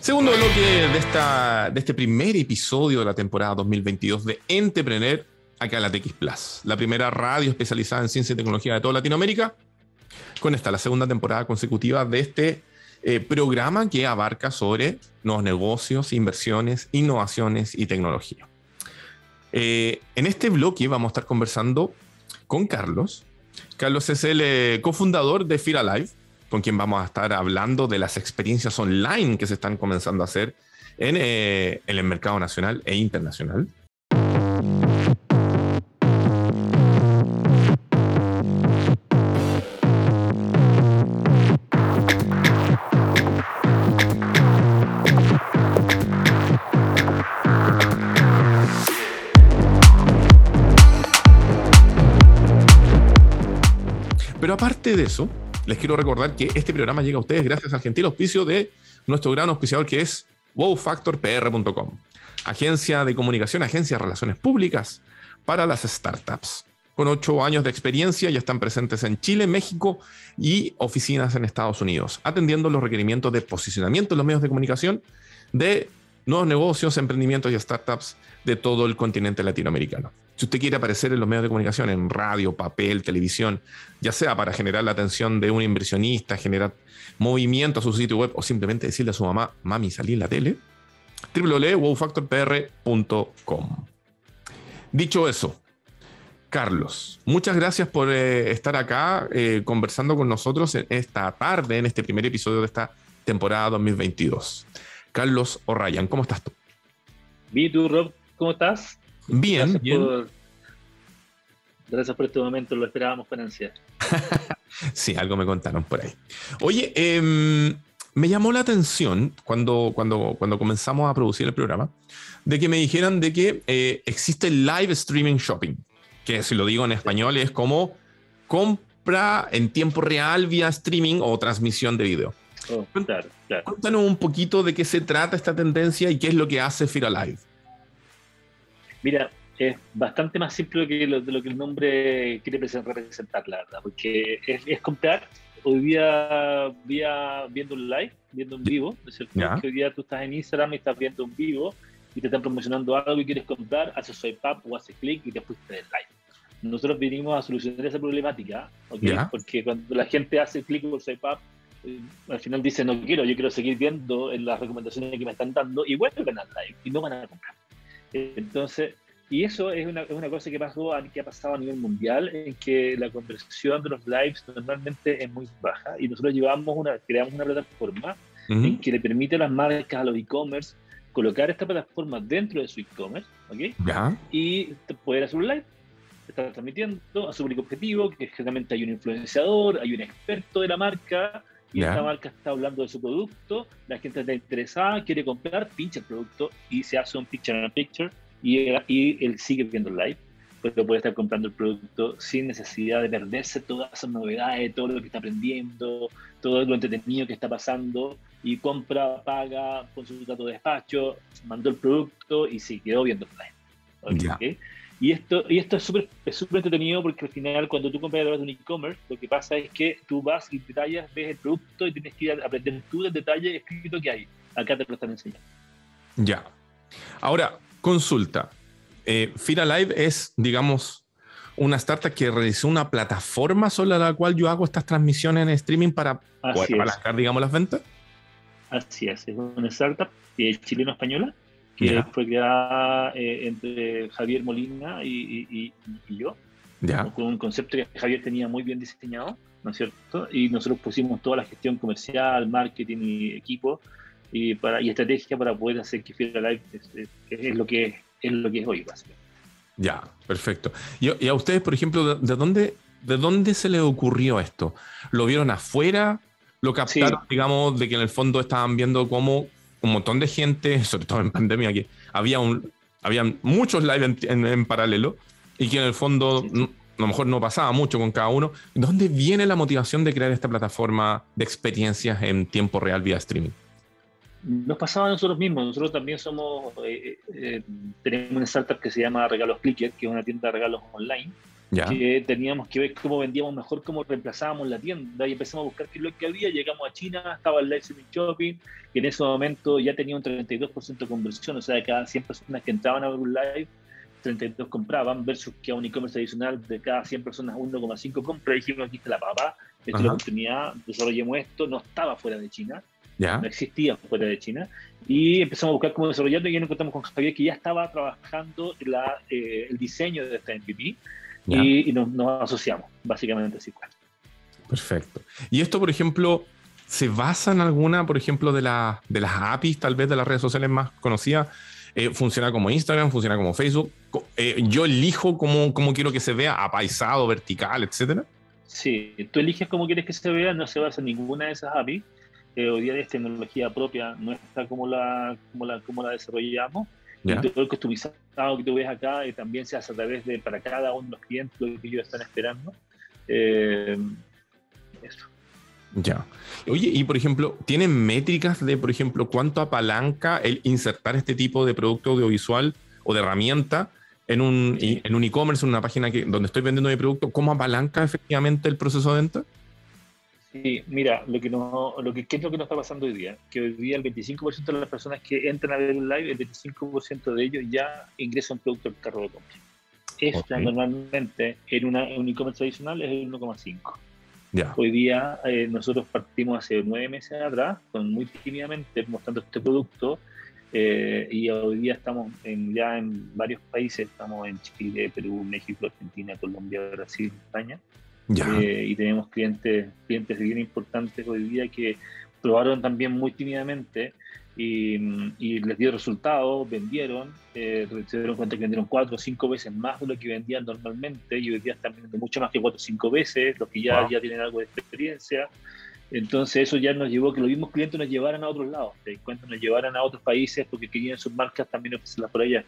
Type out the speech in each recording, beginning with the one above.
Segundo bloque de, esta, de este primer episodio de la temporada 2022 de Entrepreneur acá en la TX Plus, la primera radio especializada en ciencia y tecnología de toda Latinoamérica. Con esta, la segunda temporada consecutiva de este eh, programa que abarca sobre nuevos negocios, inversiones, innovaciones y tecnología. Eh, en este bloque vamos a estar conversando con Carlos. Carlos es el eh, cofundador de Fira Live, con quien vamos a estar hablando de las experiencias online que se están comenzando a hacer en el mercado nacional e internacional. aparte de eso, les quiero recordar que este programa llega a ustedes gracias al gentil auspicio de nuestro gran auspiciador que es wowfactorpr.com, agencia de comunicación, agencia de relaciones públicas para las startups. Con ocho años de experiencia ya están presentes en Chile, México y oficinas en Estados Unidos, atendiendo los requerimientos de posicionamiento en los medios de comunicación de nuevos negocios, emprendimientos y startups de todo el continente latinoamericano. Si usted quiere aparecer en los medios de comunicación, en radio, papel, televisión, ya sea para generar la atención de un inversionista, generar movimiento a su sitio web o simplemente decirle a su mamá, mami, salí en la tele, www.wowfactorpr.com. Dicho eso, Carlos, muchas gracias por eh, estar acá eh, conversando con nosotros en esta tarde, en este primer episodio de esta temporada 2022. Carlos O'Ryan, ¿cómo estás tú? Bien, tú, Rob, ¿cómo estás? Bien, gracias bien. Por, gracias por este momento, lo esperábamos con ansia. sí, algo me contaron por ahí. Oye, em, me llamó la atención cuando, cuando, cuando comenzamos a producir el programa, de que me dijeran de que eh, existe live streaming shopping, que si lo digo en español es como compra en tiempo real vía streaming o transmisión de video. Oh, claro, claro. Cuéntanos un poquito de qué se trata esta tendencia y qué es lo que hace Fira Live. Mira, es bastante más simple que lo, de lo que el nombre quiere representar, la verdad, porque es, comprar hoy día, viendo un live, viendo un vivo, es cierto? Que hoy día tú estás en Instagram y estás viendo un vivo y te están promocionando algo y quieres comprar, haces swipe up o haces clic y te fuiste del live. Nosotros vinimos a solucionar esa problemática, ¿okay? porque cuando la gente hace clic o swipe up, eh, al final dice no quiero, yo quiero seguir viendo en las recomendaciones que me están dando y vuelven al live y no van a comprar. Entonces, y eso es una, una, cosa que, pasó, que ha pasado a nivel mundial, en que la conversión de los lives normalmente es muy baja y nosotros llevamos una, creamos una plataforma en que le permite a las marcas, a los e-commerce, colocar esta plataforma dentro de su e-commerce, ¿ok? Y poder hacer un live, estar transmitiendo a su público objetivo, que generalmente hay un influenciador, hay un experto de la marca, y esta marca está hablando de su producto, la gente está interesada, quiere comprar, pincha el producto y se hace un picture in picture y, y él sigue viendo el live, pero puede estar comprando el producto sin necesidad de perderse todas esas novedades, todo lo que está aprendiendo, todo lo entretenido que está pasando y compra, paga con su dato de despacho, mandó el producto y se quedó viendo el live. Y esto, y esto es súper es súper entretenido porque al final cuando tú compras a través de un e-commerce, lo que pasa es que tú vas y detallas, ves el producto y tienes que ir a aprender tú del detalle escrito que hay. Acá te lo están enseñando. Ya. Ahora, consulta. Eh, Fira Live es, digamos, una startup que realizó una plataforma sobre la cual yo hago estas transmisiones en streaming para apalancar, digamos, las ventas. Así es, es una startup chileno-española que fue creada eh, entre Javier Molina y, yo, con un concepto que Javier tenía muy bien diseñado, ¿no es cierto? Y nosotros pusimos toda la gestión comercial, marketing y equipo y, para, y estrategia para poder hacer que Fira Live es, lo que es, lo que es hoy, básicamente. Ya, perfecto. Y, a ustedes, por ejemplo, ¿de, dónde, ¿de dónde se les ocurrió esto? ¿Lo vieron afuera? ¿Lo captaron, digamos, de que en el fondo estaban viendo cómo un montón de gente, sobre todo en pandemia, que había, un, había muchos live en, paralelo y que en el fondo a lo mejor no pasaba mucho con cada uno. ¿Dónde viene la motivación de crear esta plataforma de experiencias en tiempo real vía streaming? Nos pasaba a nosotros mismos. Nosotros también somos, eh, eh, tenemos una startup que se llama Regalos Clicker, que es una tienda de regalos online. Que teníamos que ver cómo vendíamos mejor, cómo reemplazábamos la tienda y empezamos a buscar qué es lo que había. Llegamos a China, estaba el live shopping y en ese momento ya tenía un 32% de conversión, o sea, de cada 100 personas que entraban a ver un live, 32 compraban versus que a un e-commerce adicional de cada 100 personas 1,5 compra. Dijimos, aquí está la papá, esta es la oportunidad, desarrollemos esto, no estaba fuera de China. no existía fuera de China. Y empezamos a buscar cómo desarrollarlo y ya nos encontramos con Javier que ya estaba trabajando la, eh, el diseño de esta MVP y, nos, asociamos, básicamente así. Perfecto. Y esto, por ejemplo, ¿se basa en alguna, por ejemplo, de, la, de las APIs, tal vez de las redes sociales más conocidas? Eh, funciona como Instagram, funciona como Facebook. Eh, yo elijo cómo, cómo, quiero que se vea, apaisado, vertical, etcétera. Sí, tú eliges cómo quieres que se vea, no se basa en ninguna de esas APIs. Eh, hoy día es tecnología propia, no está como la, como la, como la desarrollamos. Y todo el customizado que tú ves acá y también se hace a través de para cada uno de los clientes lo que ellos están esperando. Eh, eso. Ya. Oye, y por ejemplo, ¿tienen métricas de, por ejemplo, cuánto apalanca el insertar este tipo de producto audiovisual o de herramienta en un en un e-commerce, en una página que, donde estoy vendiendo mi producto? ¿Cómo apalanca efectivamente el proceso de venta? Sí, mira, lo que no, lo que, ¿qué es lo que nos está pasando hoy día? Que hoy día el 25% de las personas que entran a ver un live, el 25% de ellos ya ingresan producto al carro de compra. Esta normalmente en, una, un e-commerce tradicional es el 1,5. Hoy día eh, nosotros partimos hace nueve meses atrás, con muy tímidamente mostrando este producto, eh, y hoy día estamos en, ya en varios países, estamos en Chile, Perú, México, Argentina, Colombia, Brasil, España, eh, y tenemos clientes, clientes bien importantes hoy día que probaron también muy tímidamente y, les dio resultados, vendieron, eh, se dieron cuenta que vendieron cuatro o cinco veces más de lo que vendían normalmente y hoy día están vendiendo mucho más que cuatro o cinco veces, los que ya, ya tienen algo de experiencia. Entonces eso ya nos llevó a que los mismos clientes nos llevaran a otros lados, te cuenta, nos llevaran a otros países porque querían sus marcas también ofrecerlas por allá.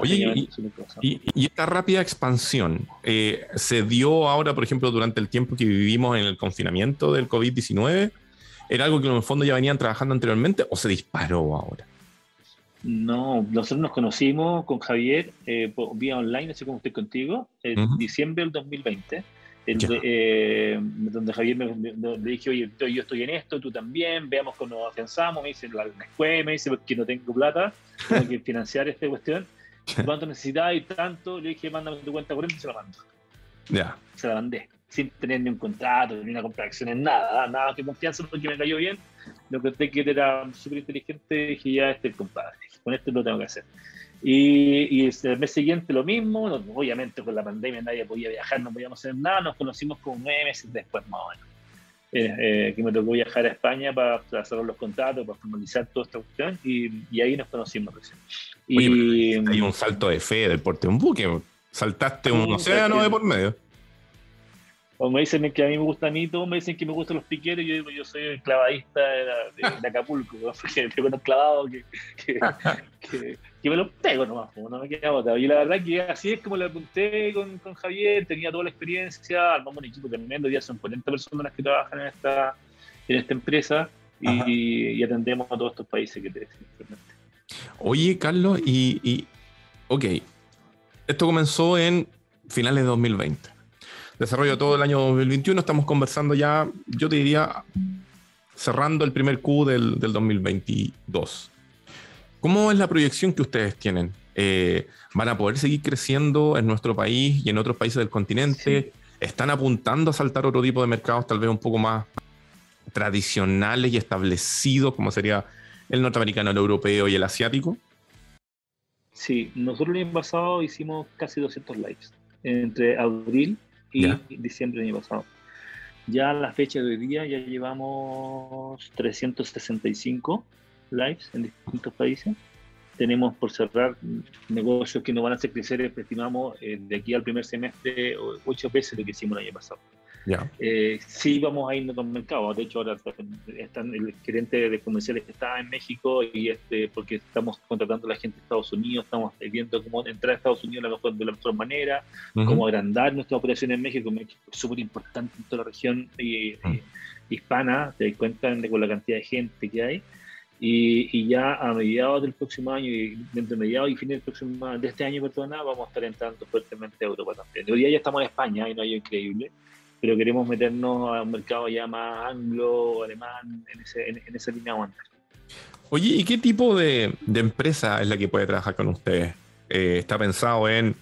Oye, y, esta rápida expansión eh, se dio ahora, por ejemplo, durante el tiempo que vivimos en el confinamiento del COVID-19. ¿Era algo que en el fondo ya venían trabajando anteriormente o se disparó ahora? No, nosotros nos conocimos con Javier eh, vía online, así como estoy contigo, en diciembre del 2020. Eh, donde Javier me, le dije, oye, yo estoy en esto, tú también, veamos cómo nos afianzamos, me dice la, escuela, me dice porque no tengo plata, tengo que financiar esta cuestión. ¿Cuánto necesitas y tanto? Le dije, mándame tu cuenta corriente y se la mando. Ya. Se la mandé, sin tener ni un contrato, ni una compra de acciones, nada, nada que confianza porque me cayó bien. Lo que que era súper inteligente, dije, ya este es el compadre, con este lo tengo que hacer. Y, y, el mes siguiente lo mismo, obviamente con la pandemia nadie podía viajar, no podíamos hacer nada, nos conocimos como nueve meses después más o menos. Eh, que me tocó viajar a España para, hacer los contratos, para formalizar toda esta cuestión y, y ahí nos conocimos recién. y hay un salto de fe del porte de un buque, saltaste un océano de por medio. O me dicen que a mí me gusta a mí, todos me dicen que me gustan los piqueros, y yo digo, yo soy el clavadista de, Acapulco, porque tengo unos clavados que, que, que, me los pego nomás, no me queda botado. Y la verdad que así es como le apunté con, con Javier, tenía toda la experiencia, armamos un equipo tremendo, ya son 40 personas que trabajan en esta, en esta empresa y, atendemos a todos estos países que te decía. Oye, Carlos, y, y, ok, esto comenzó en finales de 2020 desarrollo todo el año 2021. Estamos conversando ya, yo te diría, cerrando el primer Q del, 2022. ¿Cómo es la proyección que ustedes tienen? Eh, ¿Van a poder seguir creciendo en nuestro país y en otros países del continente? ¿Están apuntando a saltar otro tipo de mercados tal vez un poco más tradicionales y establecidos, como sería el norteamericano, el europeo y el asiático? Sí, nosotros el año pasado hicimos casi 200 likes entre abril y diciembre del año pasado. Ya a la fecha de hoy día ya llevamos 365 lives en distintos países. Tenemos por cerrar negocios que no van a hacer crecer, estimamos, eh, de aquí al primer semestre ocho veces lo que hicimos el año pasado. Eh, sí vamos a irnos al mercado. De hecho, ahora están, el gerente de comerciales está en México y este, porque estamos contratando a la gente de Estados Unidos, estamos viendo cómo entrar a Estados Unidos de la mejor, de la mejor manera, cómo agrandar nuestra operación en México. México es súper importante en toda la región y, hispana, te das cuenta de, con la cantidad de gente que hay. Y, ya a mediados del próximo año, y entre mediados y fines del próximo, de este año, perdona, vamos a estar entrando fuertemente a Europa también. Hoy día ya estamos en España y no hay increíble, pero queremos meternos a un mercado ya más anglo, alemán, en, ese, en, esa línea aguanta. Oye, ¿y qué tipo de, de, empresa es la que puede trabajar con ustedes? Eh, ¿Está pensado en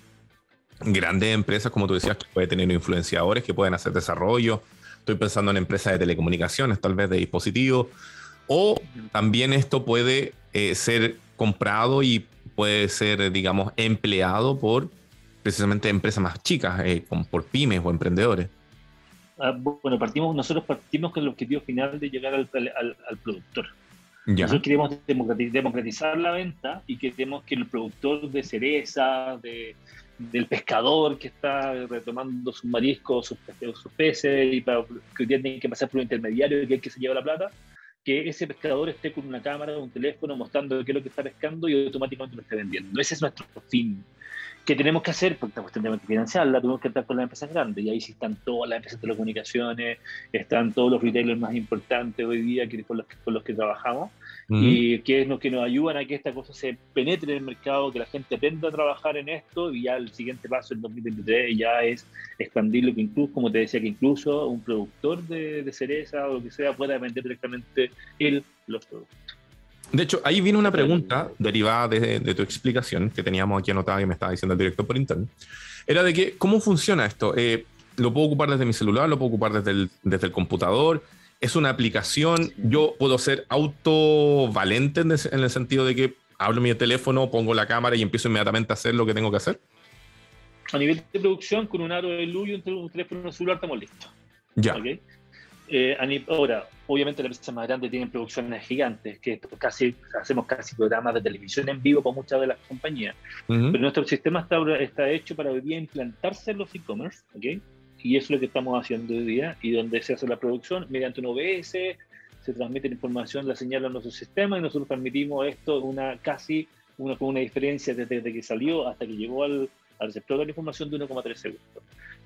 grandes empresas, como tú decías, que puede tener influenciadores que pueden hacer desarrollo? Estoy pensando en empresas de telecomunicaciones, tal vez de dispositivos o también esto puede eh, ser comprado y puede ser, digamos, empleado por precisamente empresas más chicas, eh, por pymes o emprendedores. Ah, bueno, partimos, nosotros partimos con el objetivo final de llegar al, productor. Nosotros queremos democratizar la venta y queremos que el productor de cereza, del pescador que está retomando sus mariscos, sus, sus peces, y para, que tienen que pasar por un intermediario y que es que se lleva la plata, que ese pescador esté con una cámara un teléfono mostrando qué es lo que está pescando y automáticamente lo esté vendiendo. Ese es nuestro fin. ¿Qué tenemos que hacer? Porque esta tenemos que financiarla, tenemos que estar con las empresas grandes. Y ahí sí están todas las empresas de telecomunicaciones, están todos los retailers más importantes hoy día que, con, los que, con los que trabajamos. Y que es lo que nos ayudan a que esta cosa se penetre en el mercado, que la gente aprenda a trabajar en esto. Y ya el siguiente paso en 2023 ya es expandirlo, que incluso, como te decía, que incluso un productor de, de cereza o lo que sea pueda vender directamente él los productos. De hecho, ahí viene una pregunta derivada de, tu explicación que teníamos aquí anotada y me estaba diciendo el director por internet. Era de que, ¿cómo funciona esto? Eh, ¿Lo puedo ocupar desde mi celular? ¿Lo puedo ocupar desde el, desde el computador? ¿Es una aplicación? ¿Yo puedo ser autovalente en, en el sentido de que hablo mi teléfono, pongo la cámara y empiezo inmediatamente a hacer lo que tengo que hacer? A nivel de producción, con un aro de luz y un teléfono celular estamos listos. Ya. Eh, ahora, obviamente las empresas más grandes tienen producciones gigantes, que casi hacemos casi programas de televisión en vivo con muchas de las compañías. Pero nuestro sistema está, está hecho para hoy día implantarse en los e-commerce, ¿ok? Y eso es lo que estamos haciendo hoy día, y donde se hace la producción mediante un OBS, se transmite la información, la señal a nuestro sistema, y nosotros transmitimos esto una casi una, con una diferencia desde, desde que salió hasta que llegó al, al receptor de la información de 1,3 segundos.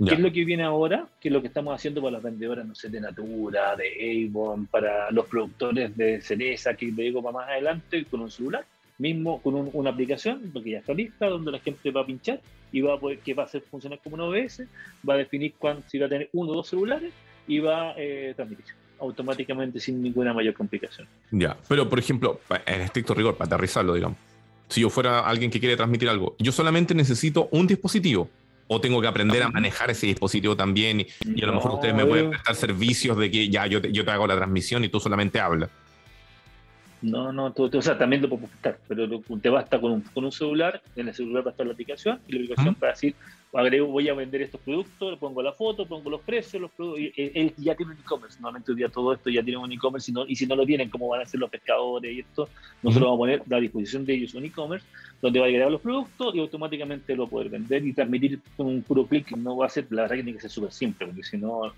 ¿Qué es lo que viene ahora? ¿Qué es lo que estamos haciendo para las vendedoras, no sé, de Natura, de Avon, para los productores de cereza, que te digo para más adelante, con un celular, mismo con una aplicación, porque ya está lista, donde la gente va a pinchar y va a poder, que va a hacer funcionar como un OBS, va a definir cuándo, si va a tener uno o dos celulares y va a eh, transmitir automáticamente sin ninguna mayor complicación. Ya, pero por ejemplo, en estricto rigor, para aterrizarlo, digamos, si yo fuera alguien que quiere transmitir algo, yo solamente necesito un dispositivo o tengo que aprender a manejar ese dispositivo también y, a lo mejor ustedes me pueden prestar servicios de que ya yo te, yo te hago la transmisión y tú solamente hablas. No, no, tú, o sea, también lo puedo prestar, pero te basta con un, con un celular, en el celular va a estar la aplicación y la aplicación para decir, agrego, voy a vender estos productos, le pongo la foto, pongo los precios, los productos, y, él ya tiene un e-commerce, normalmente hoy día todo esto ya tiene un e-commerce, y, si no lo tienen, ¿cómo van a ser los pescadores y esto? Nosotros vamos a poner a disposición de ellos un e-commerce donde va a agregar los productos y automáticamente lo va a poder vender y transmitir con un puro clic, no va a ser, la verdad que tiene que ser súper simple, porque si no,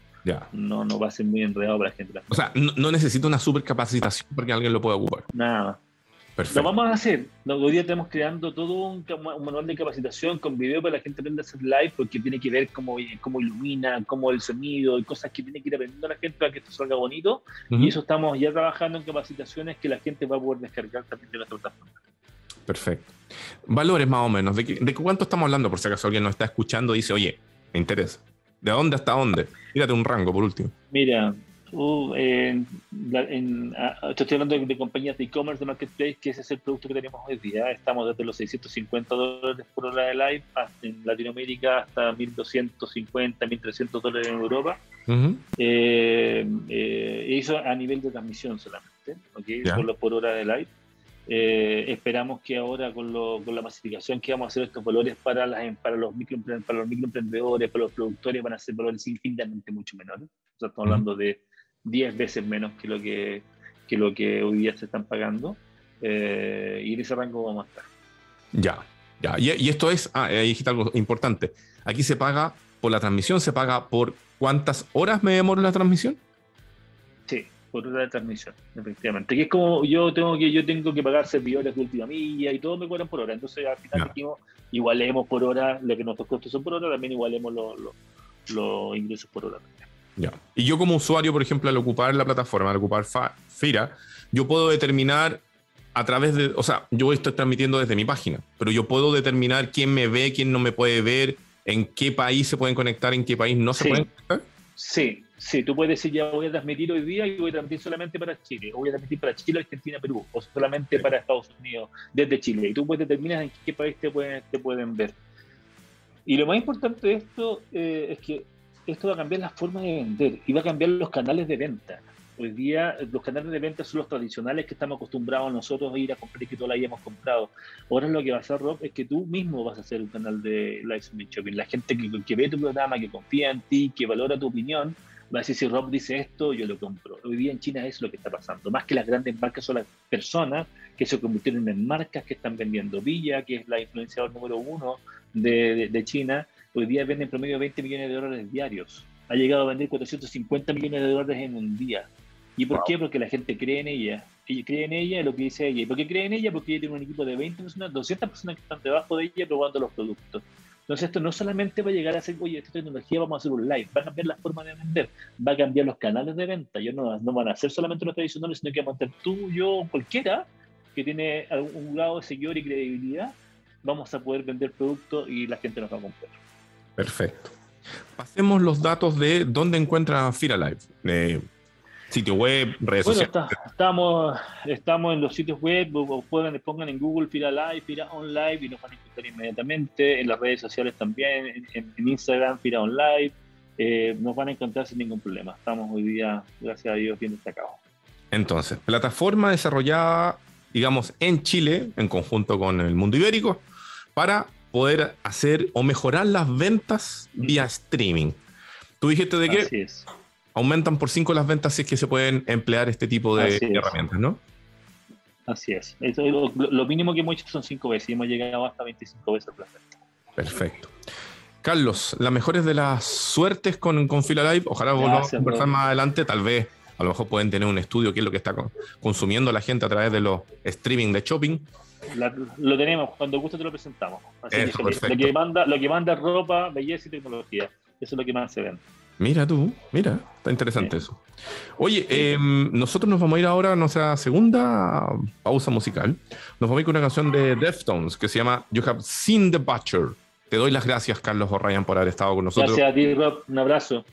no, no va a ser muy enredado para la gente. O sea, no, no necesita una super capacitación porque alguien lo pueda ocupar. Nada. Lo vamos a hacer. Hoy día estamos creando todo un, manual de capacitación con video para que la gente aprenda a hacer live, porque tiene que ver cómo, cómo ilumina, cómo el sonido y cosas que tiene que ir aprendiendo la gente para que esto salga bonito. Y eso estamos ya trabajando en capacitaciones que la gente va a poder descargar también de nuestra plataforma. Perfecto. Valores más o menos. ¿De, ¿De cuánto estamos hablando? Por si acaso alguien nos está escuchando y dice, oye, me interesa. ¿De dónde hasta dónde? Mírate un rango por último. Mira, Uh, en, estoy hablando de, compañías de e-commerce, de marketplace, que ese es el producto que tenemos hoy día. Estamos desde los 650 dólares por hora de live en Latinoamérica hasta 1250, 1300 dólares en Europa. Eh, eh, eso a nivel de transmisión solamente, ¿okay? Solo por hora de live. Eh, esperamos que ahora con, con, la masificación que vamos a hacer estos valores para, las, para, los micro, para los microemprendedores, para los productores, van a ser valores infinitamente mucho menores. O sea, estamos hablando de 10 veces menos que lo que, que lo que hoy día se están pagando. Eh, y en ese rango vamos a estar. Ya, ya. Y, esto es, ah, ahí dijiste algo importante. Aquí se paga por la transmisión, se paga por cuántas horas me demoro la transmisión. Por hora de transmisión, efectivamente. Que es como yo tengo que yo tengo que pagar servidores de última milla y todo me cobran por hora. Entonces al final dijimos, igualemos por hora lo que nuestros costos son por hora, también igualemos los ingresos por hora. Y yo como usuario, por ejemplo, al ocupar la plataforma, al ocupar Fira, yo puedo determinar a través de, o sea, yo estoy transmitiendo desde mi página, pero yo puedo determinar quién me ve, quién no me puede ver, en qué país se pueden conectar, en qué país no se pueden conectar. Sí, sí, tú puedes decir ya voy a transmitir hoy día y voy a transmitir solamente para Chile, o voy a transmitir para Chile, Argentina, Perú, o solamente para Estados Unidos desde Chile. Y tú puedes determinar en qué país te pueden, te pueden ver. Y lo más importante de esto eh, es que esto va a cambiar la forma de vender y va a cambiar los canales de venta. Hoy día los canales de venta son los tradicionales que estamos acostumbrados nosotros a ir a comprar y que toda la hemos comprado. Ahora lo que va a hacer Rob es que tú mismo vas a hacer un canal de live shopping. La gente que, que, ve tu programa, que confía en ti, que valora tu opinión, va a decir si Rob dice esto, yo lo compro. Hoy día en China es lo que está pasando. Más que las grandes marcas son las personas que se convirtieron en marcas que están vendiendo. Villa, que es la influenciadora número uno de, de, de China, hoy día vende en promedio 20 millones de dólares diarios. Ha llegado a vender 450 millones de dólares en un día. ¿Y por qué? Porque la gente cree en ella. Ella cree en ella, lo que dice ella. ¿Y por qué cree en ella? Porque ella tiene un equipo de 20 personas, 200 personas que están debajo de ella probando los productos. Entonces esto no solamente va a llegar a ser, oye, esta tecnología vamos a hacer un live, va a cambiar la forma de vender, va a cambiar los canales de venta. Ya no, no van a ser solamente los tradicionales, sino que vamos a tener tú, yo, cualquiera que tiene algún grado de seguidor y credibilidad, vamos a poder vender productos y la gente nos va a comprar. Perfecto. Pasemos los datos de dónde encuentra Fira Live. Eh, sitio web, redes bueno, sociales. Está, estamos, estamos en los sitios web, pueden, pongan en Google Fira Live, Fira On Live y nos van a encontrar inmediatamente. En las redes sociales también, en, en Instagram, Fira On Live. Eh, nos van a encontrar sin ningún problema. Estamos hoy día, gracias a Dios, bien destacados. Entonces, plataforma desarrollada, digamos, en Chile, en conjunto con el mundo ibérico, para poder hacer o mejorar las ventas vía streaming. Tú dijiste de que Así es. Aumentan por 5 las ventas si es que se pueden emplear este tipo de Así es. herramientas, ¿no? Así es. Eso es lo, lo mínimo que hemos hecho son 5 veces y hemos llegado hasta 25 veces las ventas. Perfecto. Carlos, las mejores de las suertes con, con Fila Live. Ojalá volvamos a Gracias, conversar bro. más adelante. Tal vez, a lo mejor pueden tener un estudio, qué es lo que está con- consumiendo la gente a través de los streaming de shopping. La- lo tenemos, cuando guste te lo presentamos. Así Eso, que, perfecto. lo, que manda, lo que manda es ropa, belleza y tecnología. Eso es lo que más se vende. Mira tú, mira, está interesante eso. Oye, eh, nosotros nos vamos a ir ahora a nuestra segunda pausa musical. Nos vamos a ir con una canción de Deftones que se llama You Have Seen the Butcher. Te doy las gracias, Carlos O'Ryan, por haber estado con nosotros. Gracias a ti, Rob. Un abrazo.